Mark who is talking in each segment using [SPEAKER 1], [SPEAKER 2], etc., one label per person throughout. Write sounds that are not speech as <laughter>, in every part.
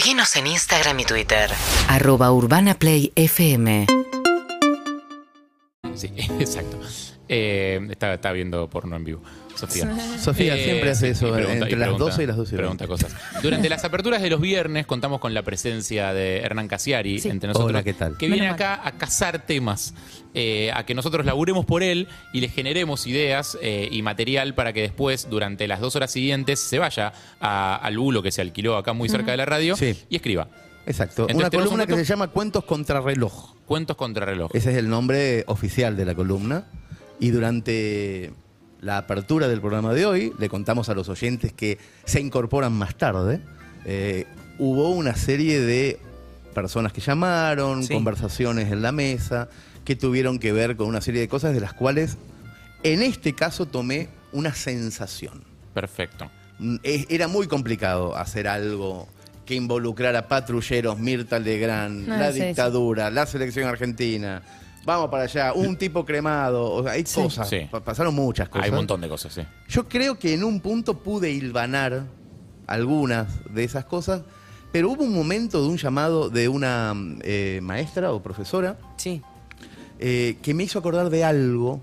[SPEAKER 1] Seguinos en Instagram y Twitter.
[SPEAKER 2] Arroba Urbana Play FM.
[SPEAKER 3] Sí, <laughs> exacto. Eh, está, está viendo porno en vivo. Sofía.
[SPEAKER 4] Sofía siempre hace eso, entre las 12 y las 12 y
[SPEAKER 3] Pregunta cosas. Durante las aperturas de los viernes contamos con la presencia de Hernán Casiari
[SPEAKER 5] Sí.
[SPEAKER 3] entre nosotros.
[SPEAKER 4] Hola, ¿qué tal?
[SPEAKER 3] Que viene
[SPEAKER 5] Menos mal.
[SPEAKER 3] acá a cazar temas, eh, a que nosotros laburemos por él y le generemos ideas eh, y material para que después, durante las dos horas siguientes, se vaya a- al bulo que se alquiló acá muy cerca de la radio
[SPEAKER 4] Sí.
[SPEAKER 3] y escriba.
[SPEAKER 4] Exacto.
[SPEAKER 3] Entonces,
[SPEAKER 4] Una columna
[SPEAKER 3] un
[SPEAKER 4] que se llama Cuentos contra reloj.
[SPEAKER 3] Cuentos contra reloj.
[SPEAKER 4] Ese es el nombre oficial de la columna. Y durante la apertura del programa de hoy, le contamos a los oyentes que se incorporan más tarde. eh, hubo una serie de personas que llamaron,
[SPEAKER 2] Sí.
[SPEAKER 4] conversaciones en la mesa, que tuvieron que ver con una serie de cosas de las cuales, en este caso, tomé una sensación.
[SPEAKER 3] Perfecto.
[SPEAKER 4] Mm, Era muy complicado hacer algo que involucrara patrulleros, Mirta Legrand, la
[SPEAKER 5] sí, sí.
[SPEAKER 4] dictadura, la selección argentina. Vamos para allá, un tipo cremado. O sea, hay cosas.
[SPEAKER 3] Sí.
[SPEAKER 4] pa- Pasaron muchas cosas.
[SPEAKER 3] Hay un montón de cosas, sí.
[SPEAKER 4] Yo creo que en un punto pude hilvanar algunas de esas cosas, pero hubo un momento de un llamado de una eh, maestra o profesora
[SPEAKER 2] Sí.
[SPEAKER 4] eh, que me hizo acordar de algo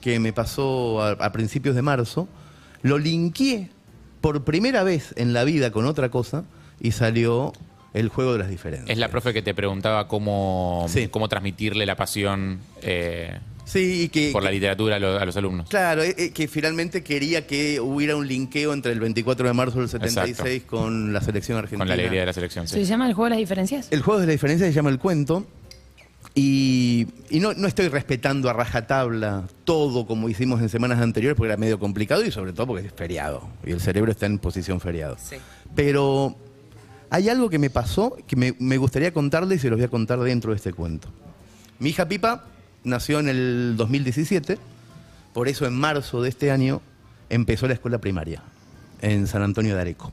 [SPEAKER 4] que me pasó a, a principios de marzo. Lo linkeé por primera vez en la vida con otra cosa y salió el juego de las diferencias.
[SPEAKER 3] Es la profe que te preguntaba cómo,
[SPEAKER 4] Sí.
[SPEAKER 3] cómo transmitirle la pasión eh,
[SPEAKER 4] Sí, y que,
[SPEAKER 3] por la literatura a, lo- a los alumnos.
[SPEAKER 4] Claro, eh, eh, que finalmente quería que hubiera un linkeo entre el 24 de marzo del 76 con la selección argentina.
[SPEAKER 3] Con la alegría de la selección, sí.
[SPEAKER 5] ¿Se llama el juego de las diferencias?
[SPEAKER 4] El juego de la diferencia se llama El Cuento. Y, y no, no estoy respetando a rajatabla todo como hicimos en semanas anteriores porque era medio complicado y sobre todo porque es feriado. Y el cerebro está en posición feriado.
[SPEAKER 2] Sí.
[SPEAKER 4] Pero hay algo que me pasó que me, gustaría contarles y se los voy a contar dentro de este cuento. Mi hija Pipa nació en el 2017, por eso en marzo de este año empezó la escuela primaria en San Antonio de Areco.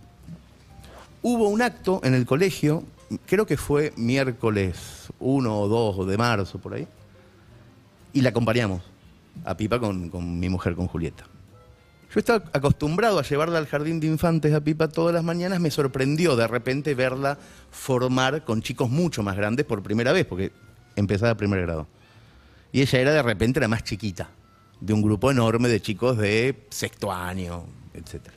[SPEAKER 4] Hubo un acto en el colegio, creo que fue miércoles 1 o 2 de marzo, por ahí, y la acompañamos a Pipa con, con mi mujer, con Julieta. Yo estaba acostumbrado a llevarla al jardín de infantes a Pipa todas las mañanas, me sorprendió de repente verla formar con chicos mucho más grandes por primera vez, porque empezaba primer grado. Y ella era de repente la más chiquita, de un grupo enorme de chicos de sexto año, etcétera.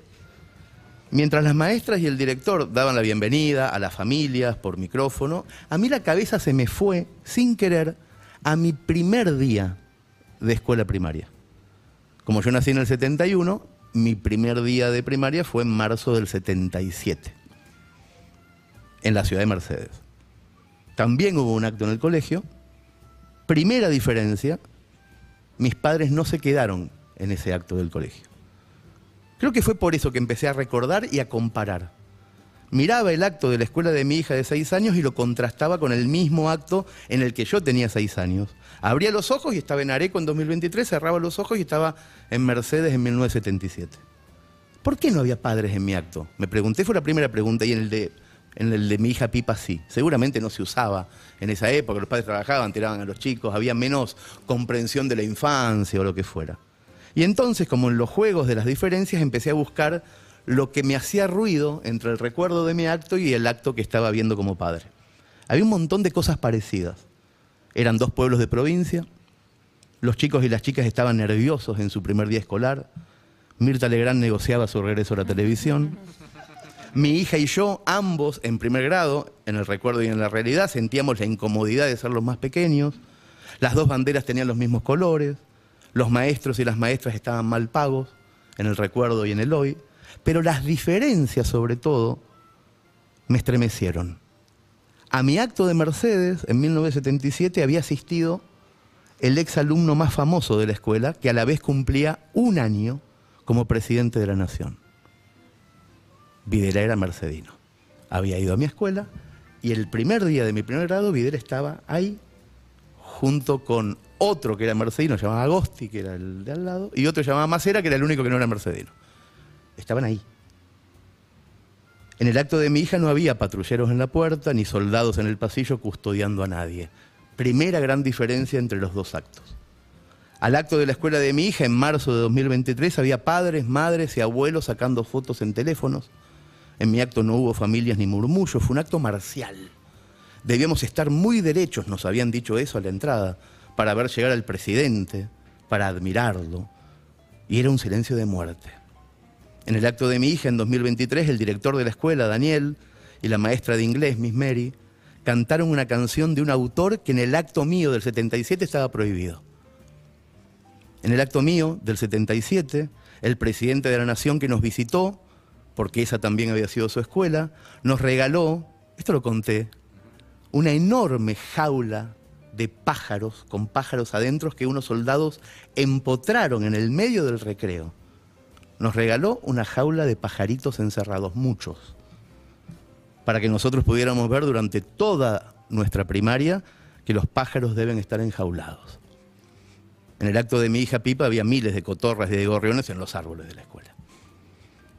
[SPEAKER 4] Mientras las maestras y el director daban la bienvenida a las familias por micrófono, a mí la cabeza se me fue, sin querer, a mi primer día de escuela primaria. Como yo nací en el 71, mi primer día de primaria fue en marzo del 77, en la ciudad de Mercedes. También hubo un acto en el colegio. Primera diferencia, mis padres no se quedaron en ese acto del colegio. Creo que fue por eso que empecé a recordar y a comparar. Miraba el acto de la escuela de mi hija de seis años y lo contrastaba con el mismo acto en el que yo tenía seis años. Abría los ojos y estaba en Areco en 2023, cerraba los ojos y estaba en Mercedes en 1977. ¿Por qué no había padres en mi acto? Me pregunté, fue la primera pregunta, y en el de, en el de mi hija Pipa sí. Seguramente no se usaba en esa época, los padres trabajaban, tiraban a los chicos, había menos comprensión de la infancia o lo que fuera. Y entonces, como en los juegos de las diferencias, empecé a buscar lo que me hacía ruido entre el recuerdo de mi acto y el acto que estaba viendo como padre. Había un montón de cosas parecidas. Eran dos pueblos de provincia, los chicos y las chicas estaban nerviosos en su primer día escolar, Mirta Legrand negociaba su regreso a la televisión, mi hija y yo, ambos en primer grado, en el recuerdo y en la realidad, sentíamos la incomodidad de ser los más pequeños, las dos banderas tenían los mismos colores, los maestros y las maestras estaban mal pagos, en el recuerdo y en el hoy, pero las diferencias sobre todo me estremecieron. A mi acto de Mercedes, en 1977, había asistido el ex alumno más famoso de la escuela, que a la vez cumplía un año como presidente de la nación. Videla era mercedino. Había ido a mi escuela y el primer día de mi primer grado, Videla estaba ahí, junto con otro que era mercedino, llamaba Agosti, que era el de al lado, y otro llamaba Macera, que era el único que no era mercedino. Estaban ahí. En el acto de mi hija no había patrulleros en la puerta ni soldados en el pasillo custodiando a nadie. Primera gran diferencia entre los dos actos. Al acto de la escuela de mi hija, en marzo de 2023, había padres, madres y abuelos sacando fotos en teléfonos. En mi acto no hubo familias ni murmullos, fue un acto marcial. Debíamos estar muy derechos, nos habían dicho eso a la entrada, para ver llegar al presidente, para admirarlo. Y era un silencio de muerte. En el acto de mi hija en 2023, el director de la escuela, Daniel, y la maestra de inglés, Miss Mary, cantaron una canción de un autor que en el acto mío del 77 estaba prohibido. En el acto mío del 77, el presidente de la nación que nos visitó, porque esa también había sido su escuela, nos regaló, esto lo conté, una enorme jaula de pájaros, con pájaros adentro que unos soldados empotraron en el medio del recreo. Nos regaló una jaula de pajaritos encerrados, muchos, para que nosotros pudiéramos ver durante toda nuestra primaria que los pájaros deben estar enjaulados. En el acto de mi hija Pipa había miles de cotorras y de gorriones en los árboles de la escuela.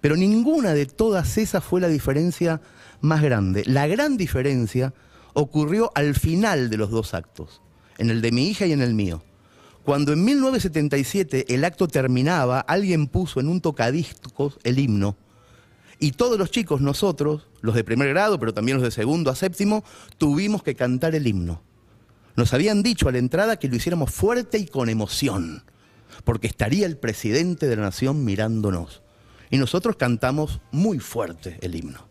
[SPEAKER 4] Pero ninguna de todas esas fue la diferencia más grande. La gran diferencia ocurrió al final de los dos actos, en el de mi hija y en el mío. Cuando en 1977 el acto terminaba, alguien puso en un tocadiscos el himno. Y todos los chicos, nosotros, los de primer grado, pero también los de segundo a séptimo, tuvimos que cantar el himno. Nos habían dicho a la entrada que lo hiciéramos fuerte y con emoción, porque estaría el presidente de la nación mirándonos. Y nosotros cantamos muy fuerte el himno.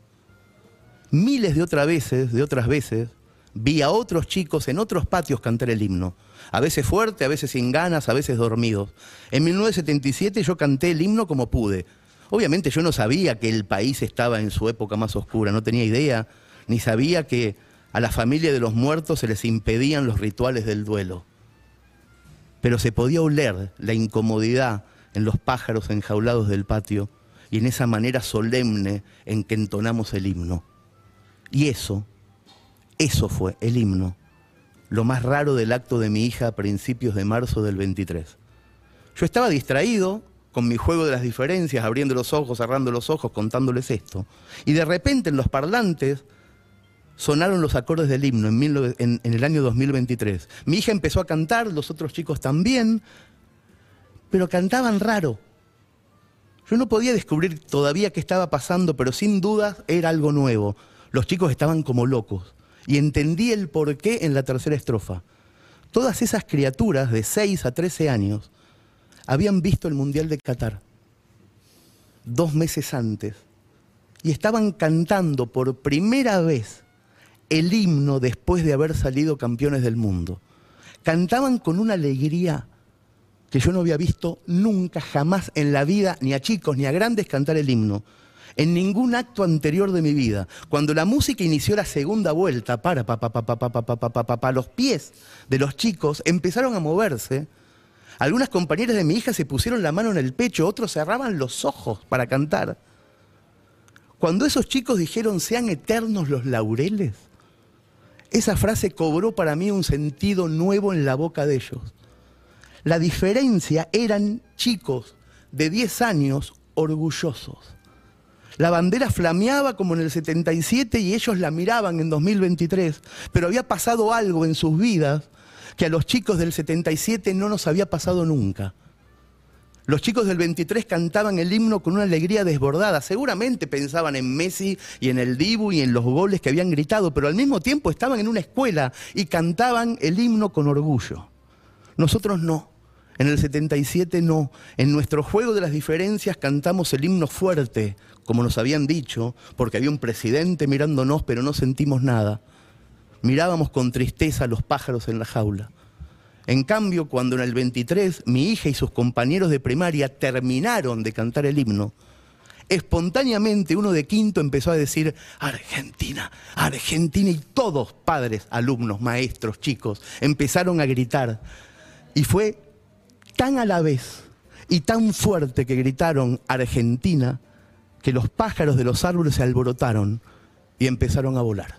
[SPEAKER 4] Miles de otras veces, de otras veces, vi a otros chicos en otros patios cantar el himno. A veces fuerte, a veces sin ganas, a veces dormidos. En 1977 yo canté el himno como pude. Obviamente yo no sabía que el país estaba en su época más oscura, no tenía idea, ni sabía que a la familia de los muertos se les impedían los rituales del duelo. Pero se podía oler la incomodidad en los pájaros enjaulados del patio y en esa manera solemne en que entonamos el himno. Y eso, eso fue el himno, lo más raro del acto de mi hija a principios de marzo del 23. Yo estaba distraído con mi juego de las diferencias, abriendo los ojos, cerrando los ojos, contándoles esto. Y de repente en los parlantes sonaron los acordes del himno en, el año 2023. Mi hija empezó a cantar, los otros chicos también, pero cantaban raro. Yo no podía descubrir todavía qué estaba pasando, pero sin duda era algo nuevo. Los chicos estaban como locos. Y entendí el porqué en la tercera estrofa. Todas esas criaturas de 6 a 13 años habían visto el Mundial de Qatar dos meses antes y estaban cantando por primera vez el himno después de haber salido campeones del mundo. Cantaban con una alegría que yo no había visto nunca, jamás en la vida, ni a chicos ni a grandes cantar el himno. En ningún acto anterior de mi vida. Cuando la música inició la segunda vuelta, para, pa, pa, pa, pa, pa, pa, pa, pa, pa, los pies de los chicos empezaron a moverse. Algunas compañeras de mi hija se pusieron la mano en el pecho, otros cerraban los ojos para cantar. Cuando esos chicos dijeron, sean eternos los laureles, esa frase cobró para mí un sentido nuevo en la boca de ellos. La diferencia eran chicos de 10 años orgullosos. La bandera flameaba como en el 77 y ellos la miraban en 2023, pero había pasado algo en sus vidas que a los chicos del 77 no nos había pasado nunca. Los chicos del 23 cantaban el himno con una alegría desbordada. Seguramente pensaban en Messi y en el Dibu y en los goles que habían gritado, pero al mismo tiempo estaban en una escuela y cantaban el himno con orgullo. Nosotros no. En el 77 no. En nuestro juego de las diferencias cantamos el himno fuerte, como nos habían dicho, porque había un presidente mirándonos, pero no sentimos nada. Mirábamos con tristeza a los pájaros en la jaula. En cambio, cuando en el 23 mi hija y sus compañeros de primaria terminaron de cantar el himno, espontáneamente uno de quinto empezó a decir, Argentina, Argentina, y todos, padres, alumnos, maestros, chicos, empezaron a gritar. Y fue tan a la vez y tan fuerte que gritaron Argentina, que los pájaros de los árboles se alborotaron y empezaron a volar.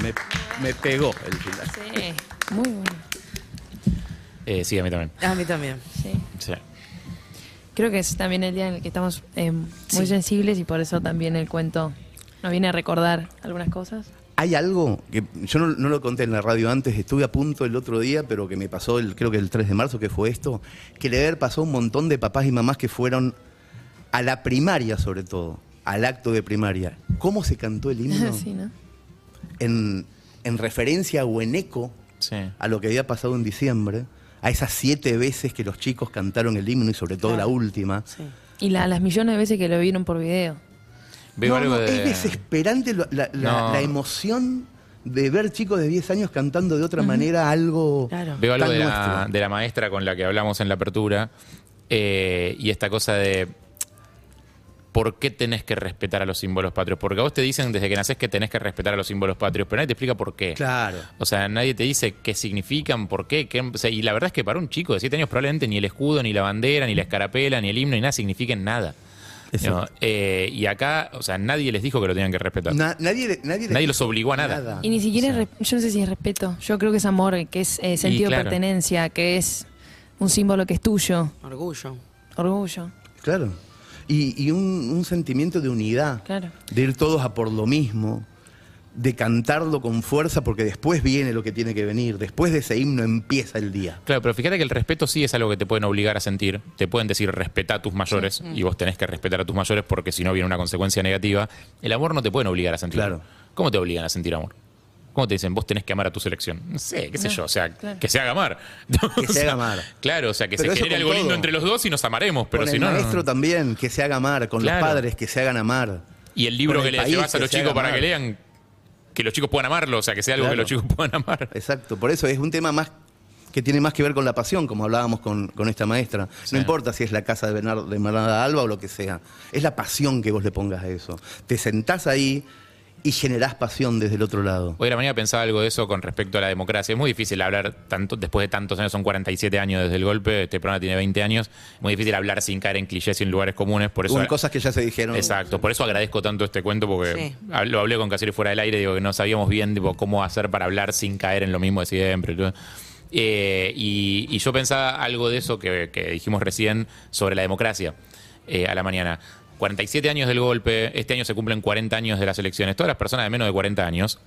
[SPEAKER 4] me, me, pegó el final.
[SPEAKER 5] Sí, muy bueno.
[SPEAKER 3] Eh, sí, a mí también.
[SPEAKER 5] A mí también.
[SPEAKER 3] Sí. sí.
[SPEAKER 5] Creo que es también el día en el que estamos eh, muy sensibles y por eso también el cuento nos viene a recordar algunas cosas.
[SPEAKER 4] Hay algo que yo no, no lo conté en la radio antes, estuve a punto el otro día, pero que me pasó, el, creo que el 3 de marzo, que fue esto, que le haber pasado un montón de papás y mamás que fueron a la primaria, sobre todo, al acto de primaria. ¿Cómo se cantó el himno? <laughs>
[SPEAKER 5] sí, ¿no?
[SPEAKER 4] en, en referencia o en eco
[SPEAKER 3] Sí.
[SPEAKER 4] a lo que había pasado en diciembre, a esas siete veces que los chicos cantaron el himno y sobre todo la última.
[SPEAKER 6] Sí.
[SPEAKER 5] Y la- las millones de veces que lo vieron por video.
[SPEAKER 3] Veo
[SPEAKER 4] No,
[SPEAKER 3] algo
[SPEAKER 4] no,
[SPEAKER 3] de.
[SPEAKER 4] Es desesperante la, la-
[SPEAKER 3] No.
[SPEAKER 4] la emoción de ver chicos de 10 años cantando de otra manera algo
[SPEAKER 6] Claro.
[SPEAKER 3] Veo algo
[SPEAKER 4] tan
[SPEAKER 3] de la,
[SPEAKER 4] nuestro.
[SPEAKER 3] de la maestra con la que hablamos en la apertura eh, y esta cosa de por qué tenés que respetar a los símbolos patrios. Porque a vos te dicen desde que nacés que tenés que respetar a los símbolos patrios, pero nadie te explica por qué.
[SPEAKER 4] Claro.
[SPEAKER 3] O sea, nadie te dice qué significan, por qué. qué- o sea, y la verdad es que para un chico de 7 años probablemente ni el escudo, ni la bandera, ni la escarapela, ni el himno, ni nada signifiquen nada. Eh, y acá, o sea, nadie les dijo que lo tenían que respetar.
[SPEAKER 4] Na- nadie, nadie,
[SPEAKER 3] Nadie los obligó a nada.
[SPEAKER 5] Y ni siquiera, es re- yo no sé si es respeto, yo creo que es amor, que es eh, sentido
[SPEAKER 3] claro.
[SPEAKER 5] de pertenencia, que es un símbolo que es tuyo,
[SPEAKER 6] Orgullo.
[SPEAKER 5] orgullo,
[SPEAKER 4] Claro. Y, y un, un sentimiento de unidad.
[SPEAKER 5] claro.
[SPEAKER 4] de ir todos a por lo mismo, de cantarlo con fuerza, porque después viene lo que tiene que venir, después de ese himno empieza el día.
[SPEAKER 3] Claro, pero fíjate que el respeto sí es algo que te pueden obligar a sentir. Te pueden decir respeta a tus mayores y vos tenés que respetar a tus mayores porque si no viene una consecuencia negativa. El amor no te pueden obligar a sentir.
[SPEAKER 4] Claro.
[SPEAKER 3] ¿Cómo te obligan a sentir amor? ¿Cómo te dicen vos tenés que amar a tu selección? No sé, qué sé yo, o sea,
[SPEAKER 5] claro.
[SPEAKER 3] que se haga amar.
[SPEAKER 4] Que se haga <laughs> amar.
[SPEAKER 3] Claro, o sea, que
[SPEAKER 4] Pero
[SPEAKER 3] se genere algo lindo entre los dos y nos amaremos, pero
[SPEAKER 4] con
[SPEAKER 3] si
[SPEAKER 4] el
[SPEAKER 3] no. no.
[SPEAKER 4] maestro también, que se haga amar, con
[SPEAKER 3] Claro.
[SPEAKER 4] los padres, que se hagan amar.
[SPEAKER 3] Y el libro
[SPEAKER 4] con
[SPEAKER 3] que
[SPEAKER 4] el
[SPEAKER 3] le llevas a los chicos
[SPEAKER 4] haga
[SPEAKER 3] para que
[SPEAKER 4] amar.
[SPEAKER 3] lean, que los chicos puedan amarlo, o sea, que sea algo que los chicos <laughs> puedan amar.
[SPEAKER 4] Exacto, por eso es un tema más que tiene más que ver con la pasión, como hablábamos con, con esta maestra.
[SPEAKER 3] Sí.
[SPEAKER 4] No importa si es la casa de Bernardo de Bernarda Alba o lo que sea, es la pasión que vos le pongas a eso. Te sentás ahí y generás pasión desde el otro lado.
[SPEAKER 3] Hoy la mañana pensaba algo de eso con respecto a la democracia. Es muy difícil hablar tanto después de tantos años, son 47 años desde el golpe, este programa tiene 20 años. Muy difícil hablar sin caer en clichés y en lugares comunes. Por eso,
[SPEAKER 4] Hubo cosas que ya se dijeron.
[SPEAKER 3] Exacto, por eso agradezco tanto este cuento porque
[SPEAKER 6] Sí.
[SPEAKER 3] lo hablé con Caserio fuera del aire, digo que no sabíamos bien tipo, cómo hacer para hablar sin caer en lo mismo de siempre. Eh, y, y yo pensaba algo de eso que, que dijimos recién sobre la democracia eh, a la mañana. 47 años del golpe, este año se cumplen 40 años de las elecciones. Todas las personas de menos de 40 años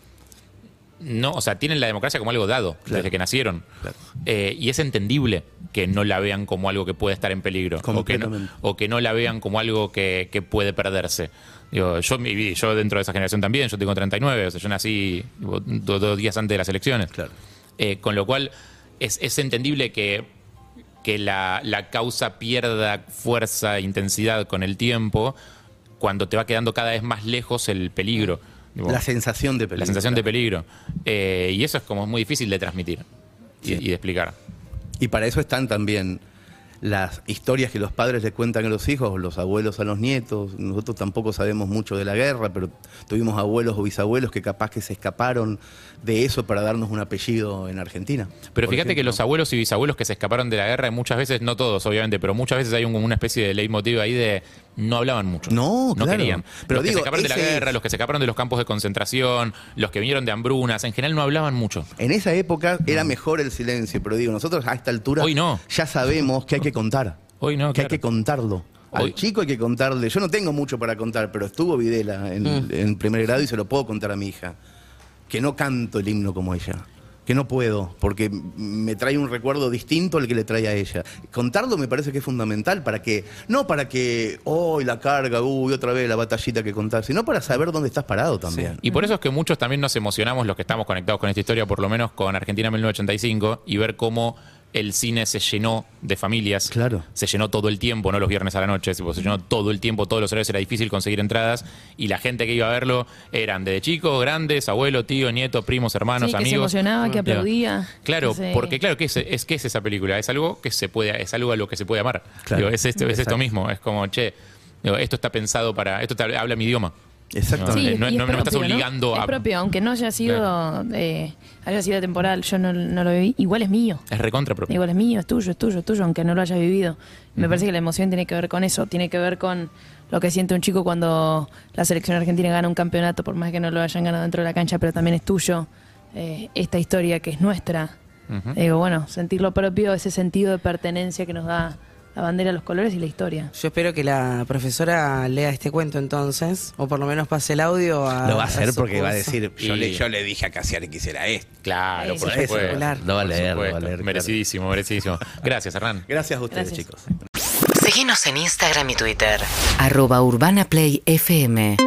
[SPEAKER 3] no, o sea, tienen la democracia como algo dado
[SPEAKER 4] Claro.
[SPEAKER 3] desde que nacieron.
[SPEAKER 4] Claro.
[SPEAKER 3] Eh, y es entendible que no la vean como algo que puede estar en peligro. O que, no,
[SPEAKER 4] Completamente.
[SPEAKER 3] o que no la vean como algo que, que puede perderse. Digo, yo viví, yo dentro de esa generación también, yo tengo 39, o sea, yo nací dos, días antes de las elecciones.
[SPEAKER 4] Claro.
[SPEAKER 3] Eh, con lo cual, es, es entendible que, que la, la causa pierda fuerza e intensidad con el tiempo cuando te va quedando cada vez más lejos el peligro.
[SPEAKER 4] La sensación de peligro.
[SPEAKER 3] la sensación de peligro. Eh, y eso es como muy difícil de transmitir y,
[SPEAKER 4] Sí.
[SPEAKER 3] y de explicar.
[SPEAKER 4] Y para eso están también las historias que los padres le cuentan a los hijos, los abuelos a los nietos. Nosotros tampoco sabemos mucho de la guerra, pero tuvimos abuelos o bisabuelos que capaz que se escaparon de eso para darnos un apellido en Argentina.
[SPEAKER 3] Pero fíjate que los abuelos y bisabuelos que se escaparon de la guerra, muchas veces, no todos obviamente, pero muchas veces hay un- una especie de leitmotiv ahí de no hablaban mucho.
[SPEAKER 4] No,
[SPEAKER 3] no
[SPEAKER 4] claro.
[SPEAKER 3] querían.
[SPEAKER 4] Pero
[SPEAKER 3] los que se escaparon de la guerra,
[SPEAKER 4] es-
[SPEAKER 3] los que se escaparon de los campos de concentración, los que vinieron de hambrunas, en general no hablaban mucho.
[SPEAKER 4] En esa época era mejor el silencio, pero digo, nosotros a esta altura
[SPEAKER 3] Hoy no.
[SPEAKER 4] ya sabemos que hay que contar.
[SPEAKER 3] Hoy no,
[SPEAKER 4] que hay que contarlo. Al
[SPEAKER 3] Hoy-
[SPEAKER 4] chico hay que contarle. Yo no tengo mucho para contar, pero estuvo Videla en,
[SPEAKER 3] Mm.
[SPEAKER 4] en primer grado y se lo puedo contar a mi hija. Que no canto el himno como ella. Que no puedo, porque me trae un recuerdo distinto al que le trae a ella. Contarlo me parece que es fundamental para que, no para que, hoy la carga, uy, otra vez la batallita que contar, sino para saber dónde estás parado también.
[SPEAKER 3] Y por eso es que muchos también nos emocionamos, los que estamos conectados con esta historia, por lo menos con Argentina 1985, y ver cómo el cine se llenó de familias.
[SPEAKER 4] Claro.
[SPEAKER 3] Se llenó todo el tiempo, no los viernes a la noche, se llenó todo el tiempo, todos los horarios era difícil conseguir entradas, y la gente que iba a verlo eran de chicos, grandes, abuelo, tío, nieto, primos, hermanos,
[SPEAKER 5] Sí, que se
[SPEAKER 3] amigos.
[SPEAKER 5] emocionaba, que aplaudía.
[SPEAKER 3] Claro,
[SPEAKER 5] que se-
[SPEAKER 3] porque claro, ¿qué es, es, ¿qué es esa película? Es algo que se puede, es algo a lo que se puede amar.
[SPEAKER 4] Claro.
[SPEAKER 3] Digo, es esto, es esto mismo, es como, che, digo, esto está pensado para, esto te habla, habla mi idioma.
[SPEAKER 4] Exactamente.
[SPEAKER 5] Sí,
[SPEAKER 3] no-
[SPEAKER 5] es
[SPEAKER 3] me estás obligando
[SPEAKER 5] Es
[SPEAKER 3] a-
[SPEAKER 5] propio, aunque no haya sido, eh, haya sido temporal, yo no, no lo viví, igual es mío.
[SPEAKER 3] Es recontra propio.
[SPEAKER 5] Igual es mío, es tuyo, es tuyo, es tuyo, aunque no lo hayas vivido. Me parece que la emoción tiene que ver con eso, tiene que ver con lo que siente un chico cuando la selección argentina gana un campeonato, por más que no lo hayan ganado dentro de la cancha, pero también es tuyo. eh, esta historia que es nuestra. Digo, bueno, sentir lo propio, ese sentido de pertenencia que nos da la bandera, los colores y la historia.
[SPEAKER 6] Yo espero que la profesora lea este cuento entonces, o por lo menos pase el audio a.
[SPEAKER 4] Lo va a hacer porque va a decir, yo,
[SPEAKER 3] Y-
[SPEAKER 4] le, yo le dije a Casiari que hiciera esto.
[SPEAKER 3] Claro,
[SPEAKER 5] Eso,
[SPEAKER 3] por
[SPEAKER 5] eso,
[SPEAKER 3] supuesto.
[SPEAKER 6] claro.
[SPEAKER 4] Lo va a leer, lo va a leer. claro.
[SPEAKER 3] Merecidísimo, merecidísimo. Gracias, Hernán.
[SPEAKER 4] Gracias a ustedes,
[SPEAKER 5] Gracias.
[SPEAKER 4] chicos.
[SPEAKER 1] Seguinos en Instagram y Twitter.
[SPEAKER 2] Arroba Urbana Play FM